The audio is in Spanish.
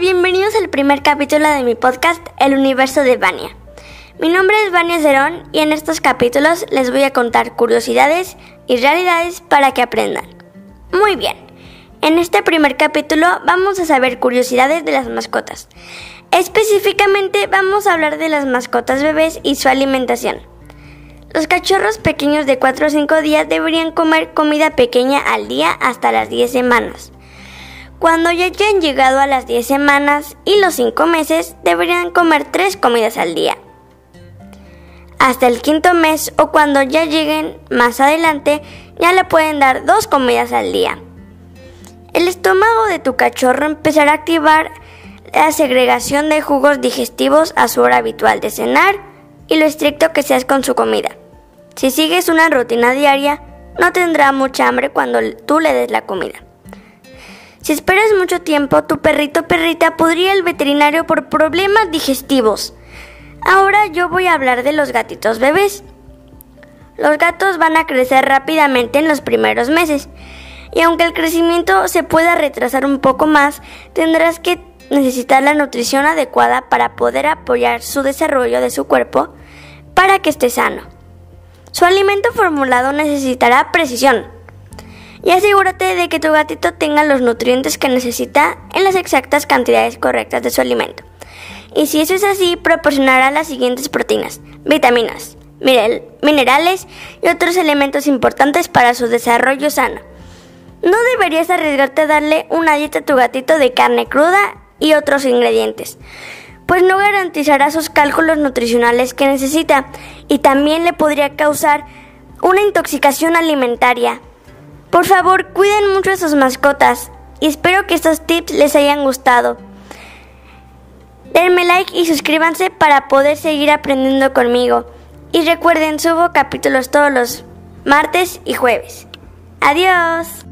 bienvenidos al primer capítulo de mi podcast El universo de Vania. Mi nombre es Vania Cerón y en estos capítulos les voy a contar curiosidades y realidades para que aprendan. Muy bien, en este primer capítulo vamos a saber curiosidades de las mascotas. Específicamente vamos a hablar de las mascotas bebés y su alimentación. Los cachorros pequeños de 4 o 5 días deberían comer comida pequeña al día hasta las 10 semanas. Cuando ya hayan llegado a las 10 semanas y los 5 meses, deberían comer 3 comidas al día. Hasta el quinto mes o cuando ya lleguen más adelante, ya le pueden dar 2 comidas al día. El estómago de tu cachorro empezará a activar la segregación de jugos digestivos a su hora habitual de cenar y lo estricto que seas con su comida. Si sigues una rutina diaria, no tendrá mucha hambre cuando tú le des la comida. Si esperas mucho tiempo, tu perrito perrita podría al veterinario por problemas digestivos. Ahora yo voy a hablar de los gatitos bebés. Los gatos van a crecer rápidamente en los primeros meses. Y aunque el crecimiento se pueda retrasar un poco más, tendrás que necesitar la nutrición adecuada para poder apoyar su desarrollo de su cuerpo para que esté sano. Su alimento formulado necesitará precisión, y asegúrate de que tu gatito tenga los nutrientes que necesita en las exactas cantidades correctas de su alimento. Y si eso es así, proporcionará las siguientes proteínas, vitaminas, minerales y otros elementos importantes para su desarrollo sano. No deberías arriesgarte a darle una dieta a tu gatito de carne cruda y otros ingredientes, pues no garantizará sus cálculos nutricionales que necesita y también le podría causar una intoxicación alimentaria por favor, cuiden mucho a sus mascotas y espero que estos tips les hayan gustado. Denme like y suscríbanse para poder seguir aprendiendo conmigo. Y recuerden, subo capítulos todos los martes y jueves. Adiós.